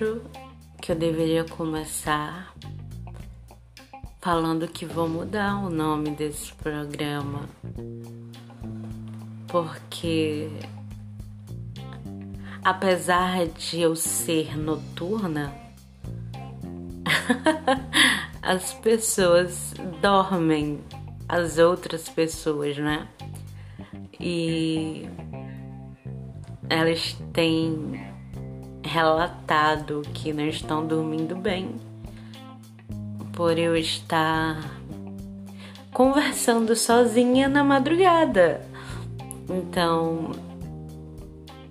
acho que eu deveria começar falando que vou mudar o nome desse programa. Porque apesar de eu ser noturna, as pessoas dormem, as outras pessoas, né? E elas têm relatado que não estão dormindo bem por eu estar conversando sozinha na madrugada. Então,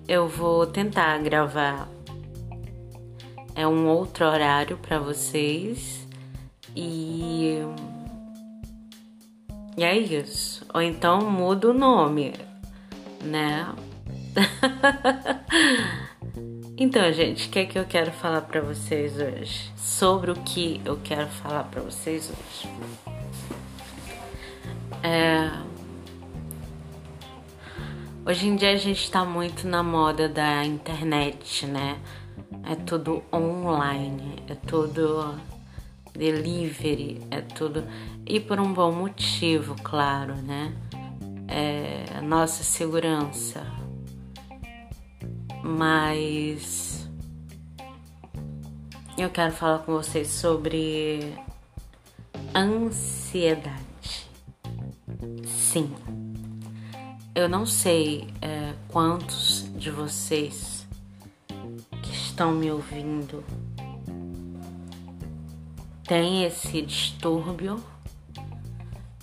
eu vou tentar gravar é um outro horário para vocês e e é isso. Ou então muda o nome, né? então, gente, o que é que eu quero falar para vocês hoje? Sobre o que eu quero falar para vocês hoje. É... Hoje em dia a gente tá muito na moda da internet, né? É tudo online, é tudo delivery, é tudo. E por um bom motivo, claro, né? É nossa segurança. Mas eu quero falar com vocês sobre ansiedade. Sim, eu não sei é, quantos de vocês que estão me ouvindo tem esse distúrbio,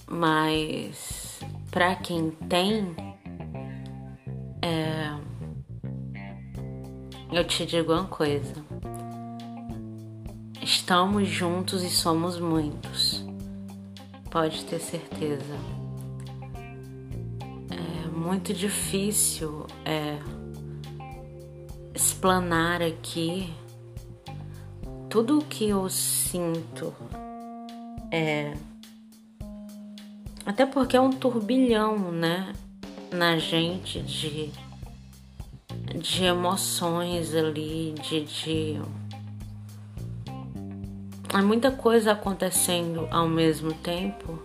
mas para quem tem, eu te digo uma coisa: estamos juntos e somos muitos, pode ter certeza. É muito difícil é, explanar aqui tudo o que eu sinto é. Até porque é um turbilhão, né? Na gente de. De emoções ali, de. de é muita coisa acontecendo ao mesmo tempo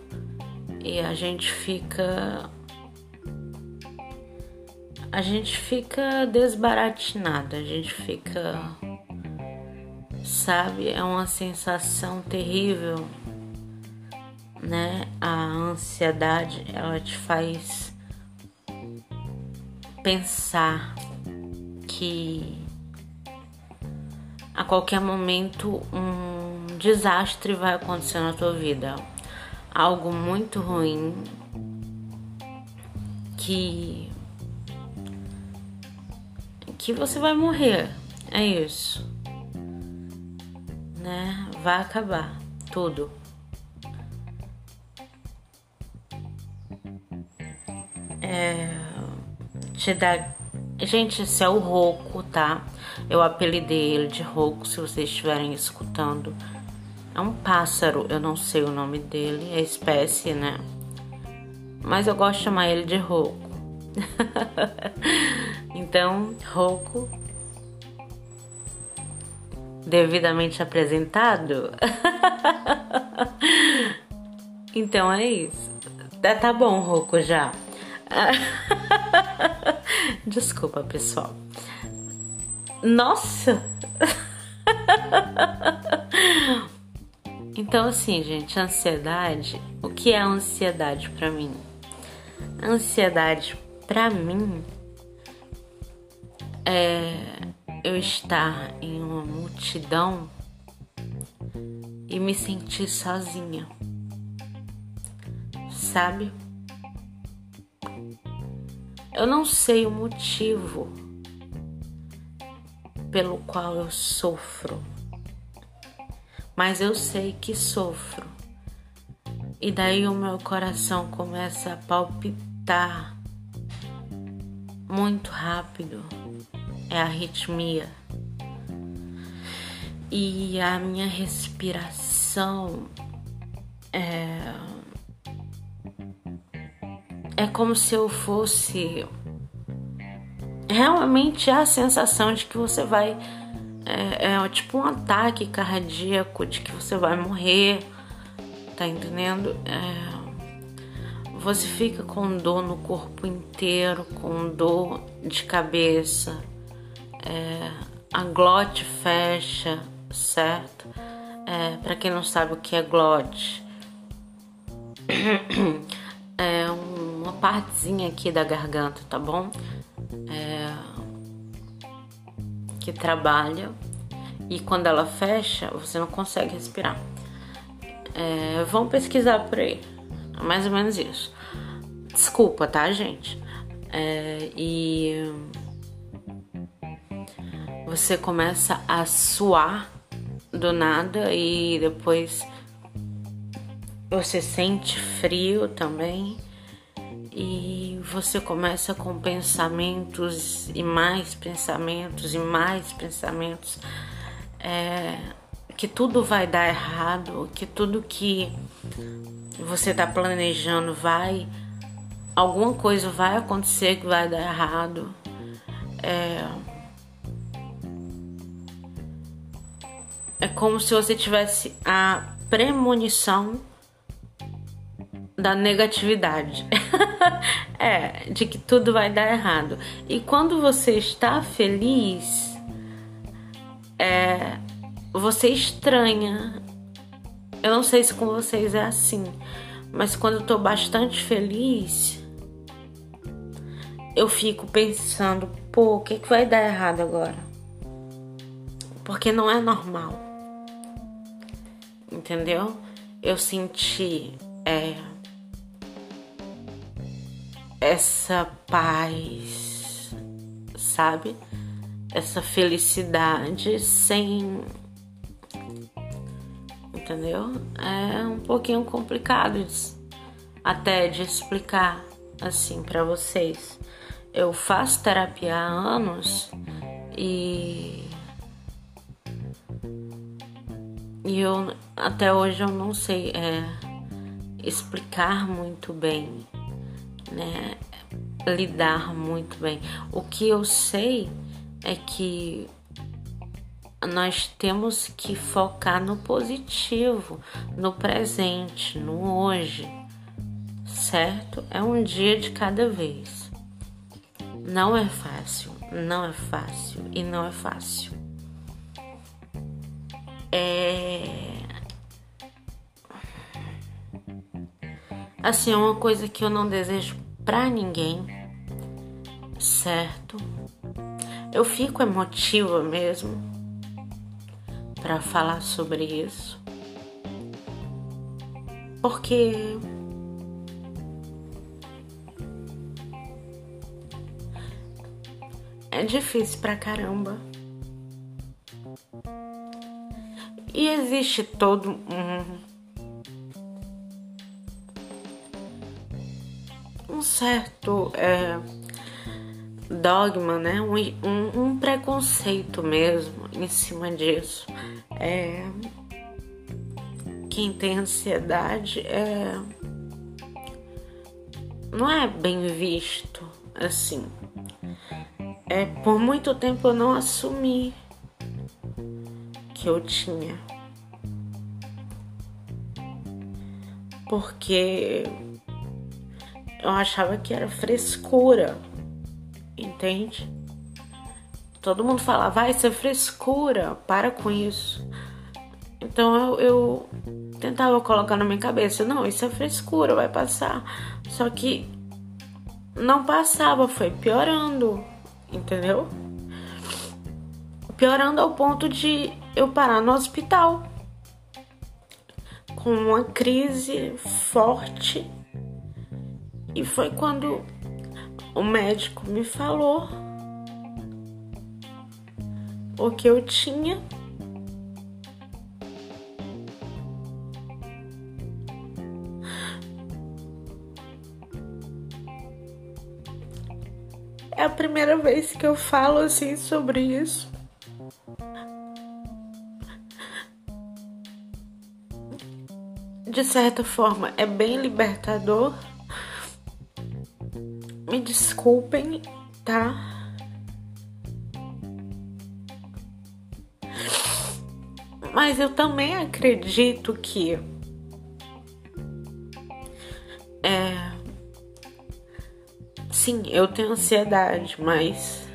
e a gente fica a gente fica desbaratinada, a gente fica sabe? É uma sensação terrível, né? A ansiedade, ela te faz pensar que a qualquer momento um desastre vai acontecer na tua vida. Algo muito ruim que que você vai morrer. É isso né? Vai acabar tudo. É, te dá. Gente, esse é o Roco, tá? Eu apelidei ele de Roco, se vocês estiverem escutando. É um pássaro, eu não sei o nome dele, é espécie, né? Mas eu gosto de chamar ele de Roco. então, Roco devidamente apresentado? então é isso. Tá, tá bom, Roco, já. Desculpa, pessoal. Nossa! Então, assim, gente, ansiedade. O que é ansiedade para mim? Ansiedade para mim é eu estar em uma multidão e me sentir sozinha. Sabe? Eu não sei o motivo pelo qual eu sofro, mas eu sei que sofro. E daí o meu coração começa a palpitar muito rápido é a arritmia. E a minha respiração é, é como se eu fosse realmente a sensação de que você vai é, é tipo um ataque cardíaco de que você vai morrer, tá entendendo? É, você fica com dor no corpo inteiro, com dor de cabeça, é, a glote fecha, certo? É, para quem não sabe o que é glote, é uma partezinha aqui da garganta, tá bom? É, que trabalha e quando ela fecha, você não consegue respirar. É, vão pesquisar por aí, é mais ou menos isso. Desculpa, tá, gente? É, e você começa a suar do nada e depois você sente frio também e você começa com pensamentos e mais pensamentos e mais pensamentos é, que tudo vai dar errado, que tudo que você está planejando vai alguma coisa vai acontecer que vai dar errado. É, é como se você tivesse a premonição da negatividade. é, de que tudo vai dar errado. E quando você está feliz, é, você estranha. Eu não sei se com vocês é assim, mas quando eu tô bastante feliz, eu fico pensando, pô, o que, que vai dar errado agora? Porque não é normal. Entendeu? Eu senti é, essa paz, sabe? Essa felicidade sem. Entendeu? É um pouquinho complicado até de explicar assim para vocês. Eu faço terapia há anos e e eu até hoje eu não sei é, explicar muito bem né, lidar muito bem. O que eu sei é que nós temos que focar no positivo, no presente, no hoje, certo? É um dia de cada vez. Não é fácil, não é fácil e não é fácil. É Assim, é uma coisa que eu não desejo pra ninguém, certo? Eu fico emotiva mesmo para falar sobre isso. Porque é difícil pra caramba. E existe todo um certo é, dogma, né? Um, um, um, preconceito mesmo em cima disso. É, quem tem ansiedade é, não é bem visto assim. É, por muito tempo eu não assumi que eu tinha. Porque eu achava que era frescura, entende? Todo mundo falava, vai, isso é frescura, para com isso. Então eu, eu tentava colocar na minha cabeça, não, isso é frescura, vai passar. Só que não passava, foi piorando, entendeu? Piorando ao ponto de eu parar no hospital com uma crise forte e foi quando o médico me falou o que eu tinha. É a primeira vez que eu falo assim sobre isso. De certa forma, é bem libertador. Me desculpem, tá? mas eu também acredito que é, sim, eu tenho ansiedade, mas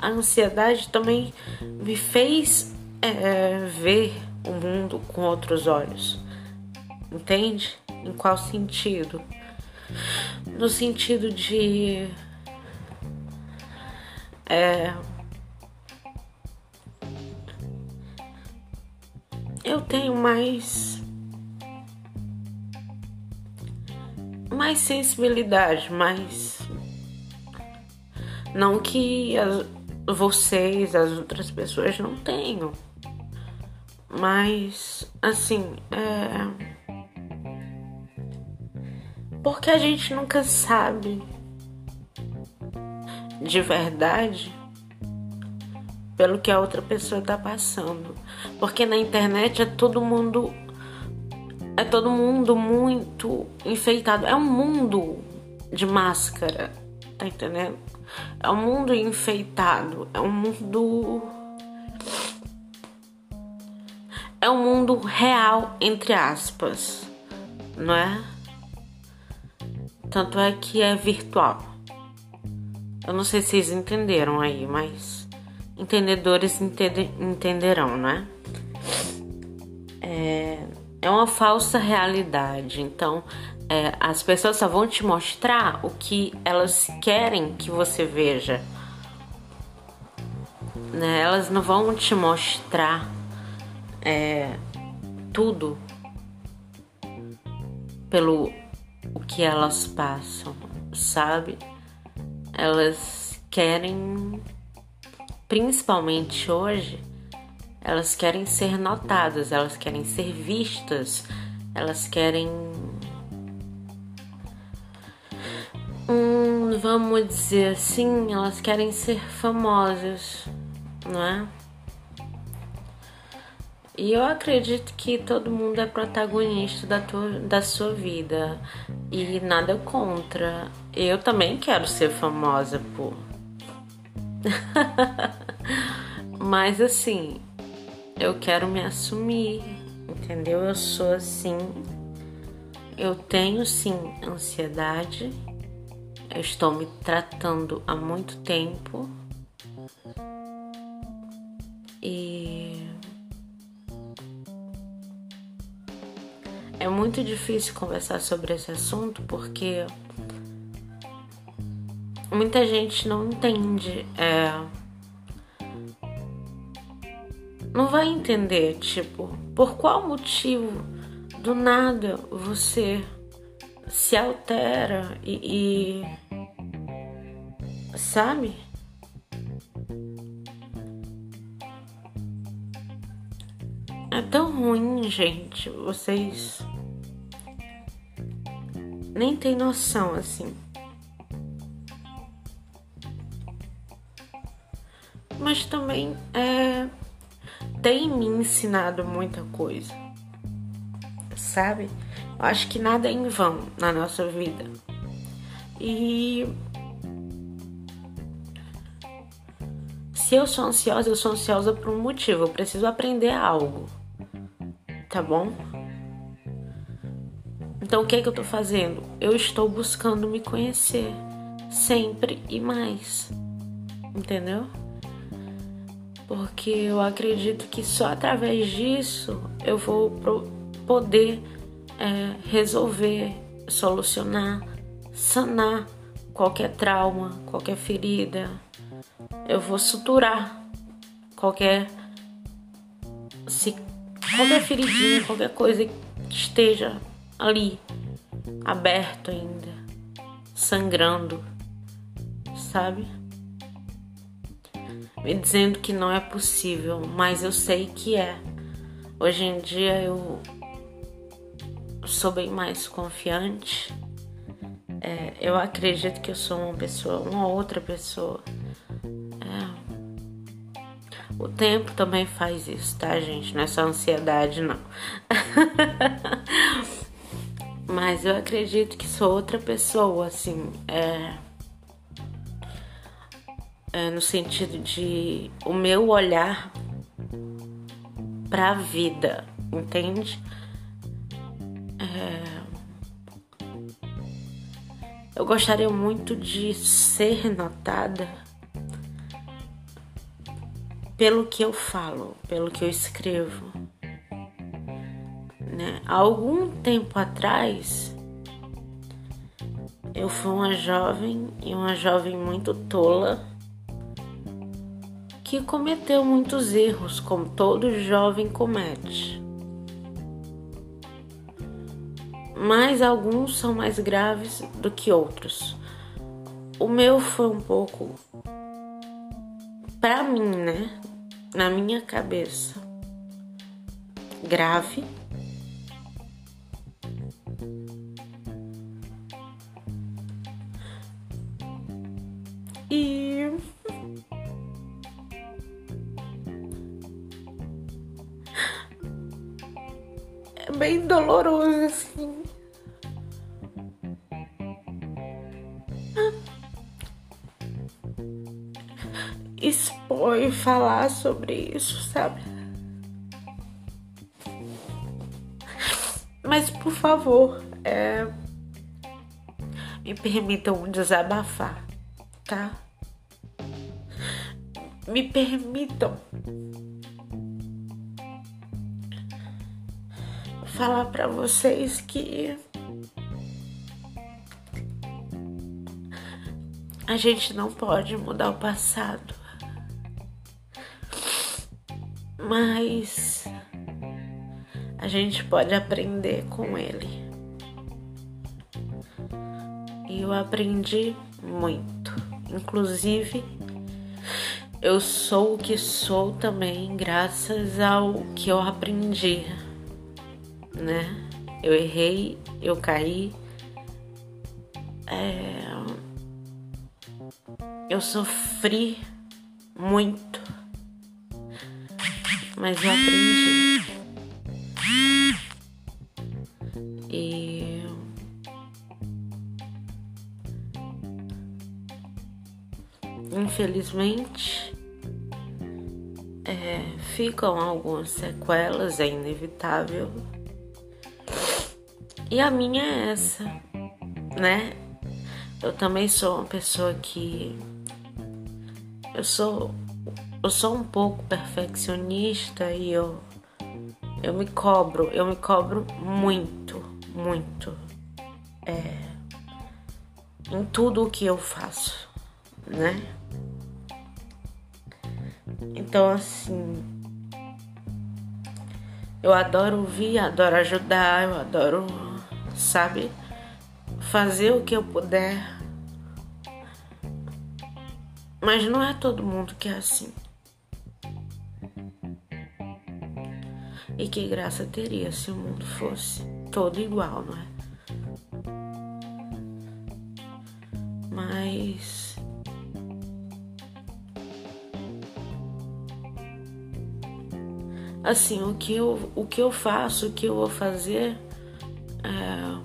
a ansiedade também me fez é, ver o mundo com outros olhos. Entende? Em qual sentido? No sentido de. É, eu tenho mais mais sensibilidade, mais não que as, vocês, as outras pessoas não tenham, mas assim, é porque a gente nunca sabe de verdade pelo que a outra pessoa tá passando. Porque na internet é todo mundo é todo mundo muito enfeitado. É um mundo de máscara, tá entendendo? É um mundo enfeitado, é um mundo é um mundo real entre aspas, não é? Tanto é que é virtual. Eu não sei se vocês entenderam aí, mas entendedores entende, entenderão, né? É, é uma falsa realidade. Então, é, as pessoas só vão te mostrar o que elas querem que você veja. Né? Elas não vão te mostrar é, tudo pelo o que elas passam, sabe? Elas querem, principalmente hoje, elas querem ser notadas, elas querem ser vistas, elas querem. Hum, vamos dizer assim, elas querem ser famosas, não é? E eu acredito que todo mundo é protagonista da, tua, da sua vida. E nada contra. Eu também quero ser famosa, pô. Mas assim, eu quero me assumir, entendeu? Eu sou assim. Eu tenho sim ansiedade. Eu estou me tratando há muito tempo. Muito difícil conversar sobre esse assunto porque muita gente não entende. É, não vai entender, tipo, por qual motivo do nada você se altera e, e sabe? É tão ruim, gente. Vocês nem tem noção assim. Mas também é, tem me ensinado muita coisa, sabe? Eu acho que nada é em vão na nossa vida. E se eu sou ansiosa, eu sou ansiosa por um motivo. Eu preciso aprender algo, tá bom? Então o que é que eu tô fazendo? Eu estou buscando me conhecer sempre e mais. Entendeu? Porque eu acredito que só através disso eu vou poder é, resolver, solucionar, sanar qualquer trauma, qualquer ferida. Eu vou suturar qualquer se qualquer feridinha, qualquer coisa que esteja ali, aberto ainda, sangrando, sabe? Me dizendo que não é possível, mas eu sei que é. Hoje em dia eu sou bem mais confiante. É, eu acredito que eu sou uma pessoa, uma outra pessoa. É. O tempo também faz isso, tá, gente? Não é só ansiedade, não. Mas eu acredito que sou outra pessoa, assim, é, é no sentido de o meu olhar pra vida, entende? É... Eu gostaria muito de ser notada pelo que eu falo, pelo que eu escrevo. Né? Há algum tempo atrás, eu fui uma jovem e uma jovem muito tola que cometeu muitos erros, como todo jovem comete. Mas alguns são mais graves do que outros. O meu foi um pouco para mim, né? na minha cabeça grave. E é bem doloroso assim. expor e falar sobre isso, sabe? Mas por favor, é... me permitam desabafar, tá? Me permitam falar para vocês que a gente não pode mudar o passado mas a gente pode aprender com ele. E eu aprendi muito. Inclusive, eu sou o que sou também graças ao que eu aprendi, né? Eu errei, eu caí, é... eu sofri muito mas eu aprendi. E infelizmente ficam algumas sequelas, é inevitável. E a minha é essa, né? Eu também sou uma pessoa que eu sou eu sou um pouco perfeccionista e eu eu me cobro, eu me cobro muito, muito é, em tudo o que eu faço, né? Então assim, eu adoro ouvir, adoro ajudar, eu adoro, sabe, fazer o que eu puder. Mas não é todo mundo que é assim. E que graça teria se o mundo fosse todo igual, não é? Mas. Assim, o que eu, o que eu faço, o que eu vou fazer. É...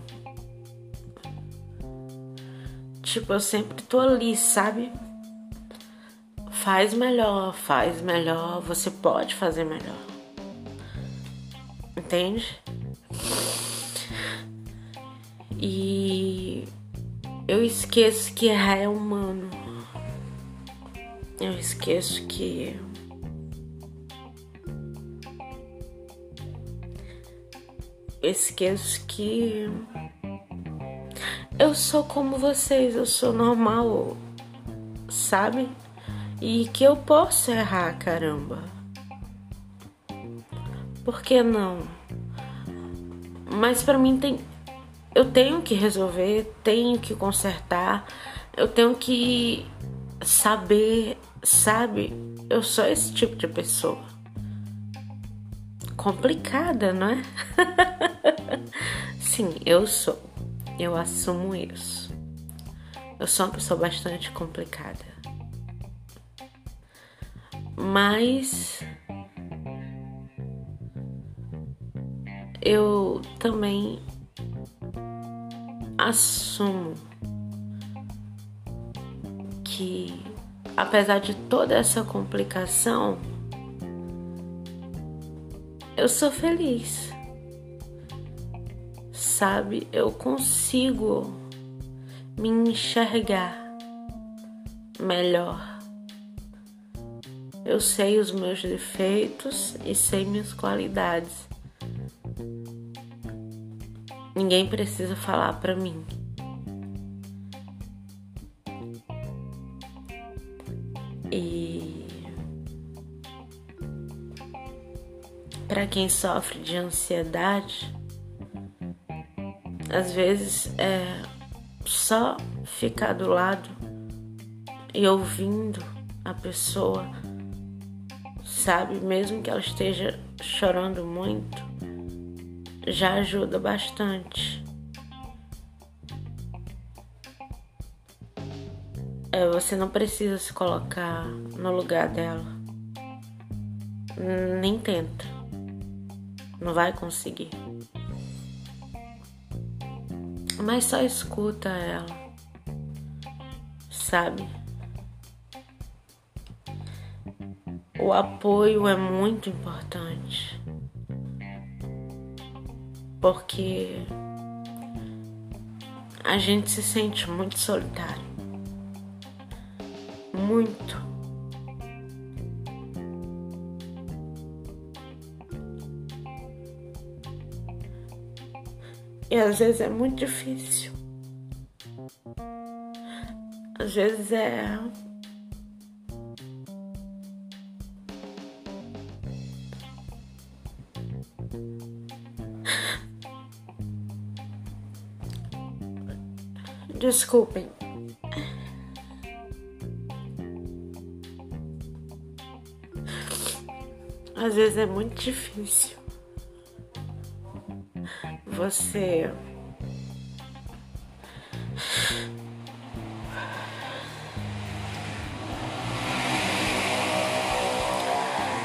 Tipo, eu sempre tô ali, sabe? Faz melhor, faz melhor, você pode fazer melhor entende? E eu esqueço que errar é humano. Eu esqueço que esqueço que eu sou como vocês, eu sou normal, sabe? E que eu posso errar, caramba. Por que não? Mas para mim tem eu tenho que resolver, tenho que consertar, eu tenho que saber, sabe? Eu sou esse tipo de pessoa. Complicada, não é? Sim, eu sou. Eu assumo isso. Eu sou uma pessoa bastante complicada. Mas eu também assumo que, apesar de toda essa complicação, eu sou feliz. Sabe, eu consigo me enxergar melhor. Eu sei os meus defeitos e sei minhas qualidades. Ninguém precisa falar para mim. E para quem sofre de ansiedade, às vezes é só ficar do lado e ouvindo a pessoa, sabe, mesmo que ela esteja chorando muito, já ajuda bastante. É, você não precisa se colocar no lugar dela. Nem tenta. Não vai conseguir. Mas só escuta ela. Sabe? O apoio é muito importante porque a gente se sente muito solitário. Muito. E às vezes é muito difícil. Às vezes é Desculpem. Às vezes é muito difícil você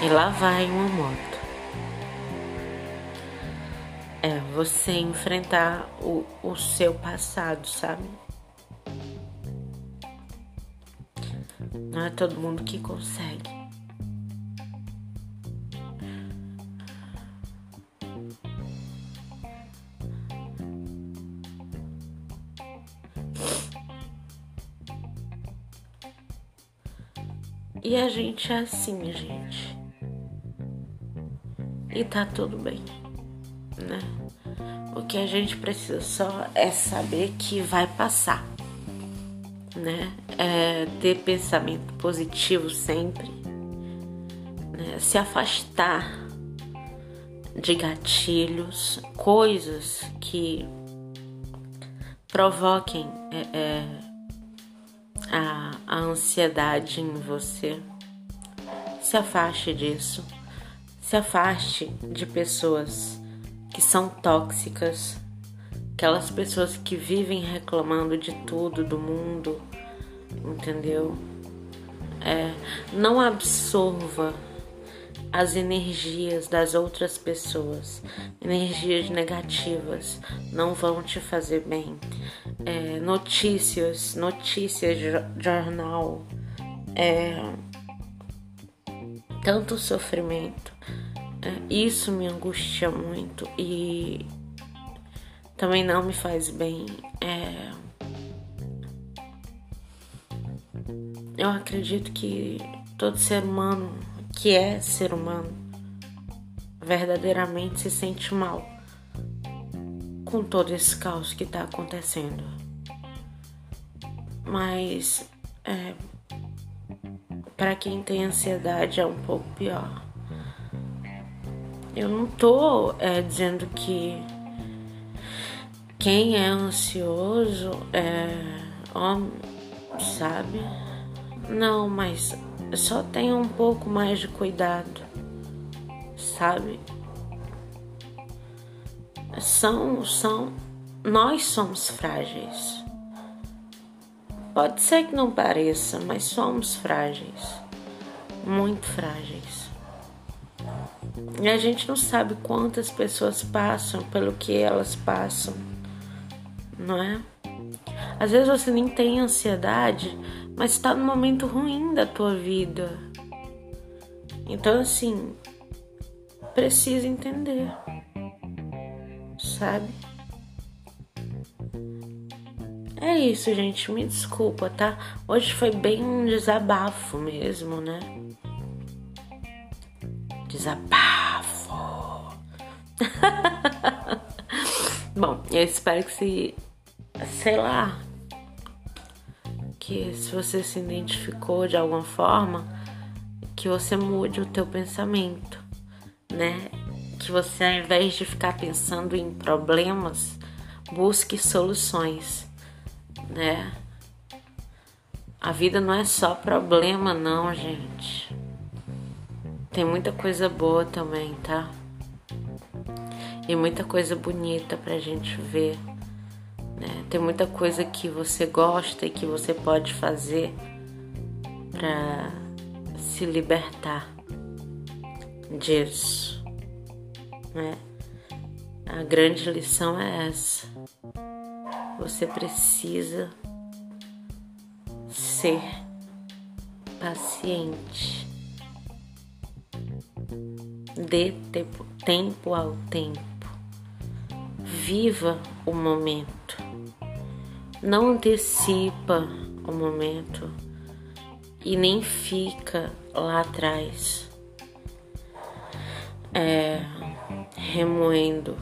E lá vai uma moto. É você enfrentar o, o seu passado, sabe? Não é todo mundo que consegue. E a gente é assim, gente. E tá tudo bem, né? O que a gente precisa só é saber que vai passar né? É ter pensamento positivo sempre, né? se afastar de gatilhos, coisas que provoquem é, é, ansiedade em você. Se afaste disso. Se afaste de pessoas que são tóxicas, aquelas pessoas que vivem reclamando de tudo do mundo, entendeu? É, não absorva as energias das outras pessoas, energias negativas, não vão te fazer bem. É, notícias, notícias, jornal, é, tanto sofrimento. É, isso me angustia muito e também não me faz bem. É, Eu acredito que todo ser humano que é ser humano verdadeiramente se sente mal com todo esse caos que está acontecendo. Mas é, para quem tem ansiedade é um pouco pior. Eu não tô é, dizendo que quem é ansioso é homem, sabe? Não, mas só tenha um pouco mais de cuidado, sabe? São, são, nós somos frágeis. Pode ser que não pareça, mas somos frágeis, muito frágeis. E a gente não sabe quantas pessoas passam pelo que elas passam, não é? Às vezes você nem tem ansiedade mas está no momento ruim da tua vida. Então, assim, precisa entender, sabe? É isso, gente. Me desculpa, tá? Hoje foi bem um desabafo mesmo, né? Desabafo. Bom, eu espero que se. Sei lá. Que se você se identificou de alguma forma, que você mude o teu pensamento, né? Que você, ao invés de ficar pensando em problemas, busque soluções né? A vida não é só problema, não, gente. Tem muita coisa boa também, tá? E muita coisa bonita pra gente ver. Né? Tem muita coisa que você gosta e que você pode fazer pra se libertar disso, né? A grande lição é essa. Você precisa ser paciente. Dê tempo, tempo ao tempo. Viva o momento. Não antecipa o momento e nem fica lá atrás é, remoendo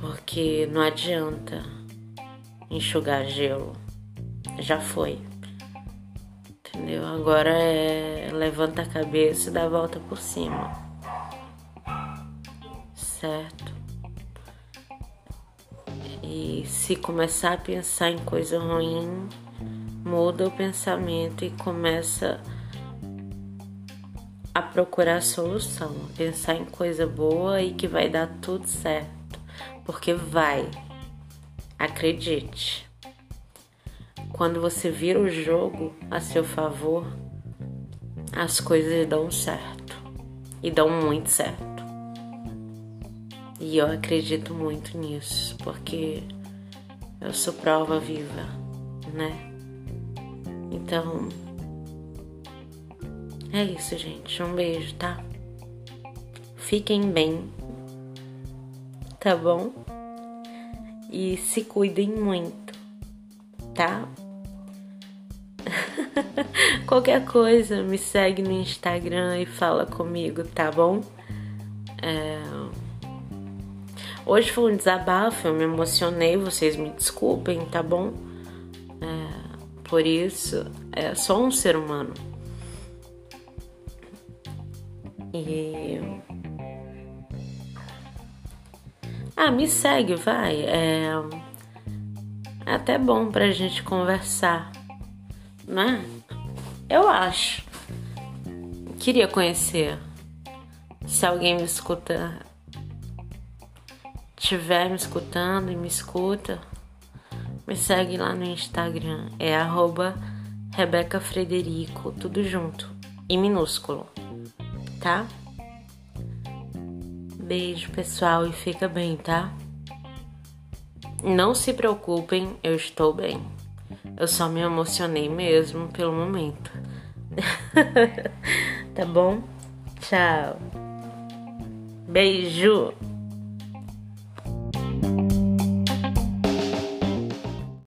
porque não adianta enxugar gelo. Já foi. Entendeu? Agora é levanta a cabeça e dá a volta por cima. Certo? E se começar a pensar em coisa ruim, muda o pensamento e começa a procurar solução, pensar em coisa boa e que vai dar tudo certo porque vai. Acredite. Quando você vira o jogo a seu favor, as coisas dão certo. E dão muito certo. Eu acredito muito nisso, porque eu sou prova viva, né? Então, é isso, gente. Um beijo, tá? Fiquem bem tá bom? E se cuidem muito, tá? Qualquer coisa, me segue no Instagram e fala comigo, tá bom? É... Hoje foi um desabafo, eu me emocionei, vocês me desculpem, tá bom? É... Por isso, é só um ser humano. E ah, me segue, vai. É, é até bom pra gente conversar, né? Eu acho. Queria conhecer. Se alguém me escuta, tiver me escutando e me escuta, me segue lá no Instagram. É arroba Rebeca Frederico, tudo junto, em minúsculo, tá? Beijo, pessoal, e fica bem, tá? Não se preocupem, eu estou bem. Eu só me emocionei mesmo pelo momento. tá bom? Tchau. Beijo.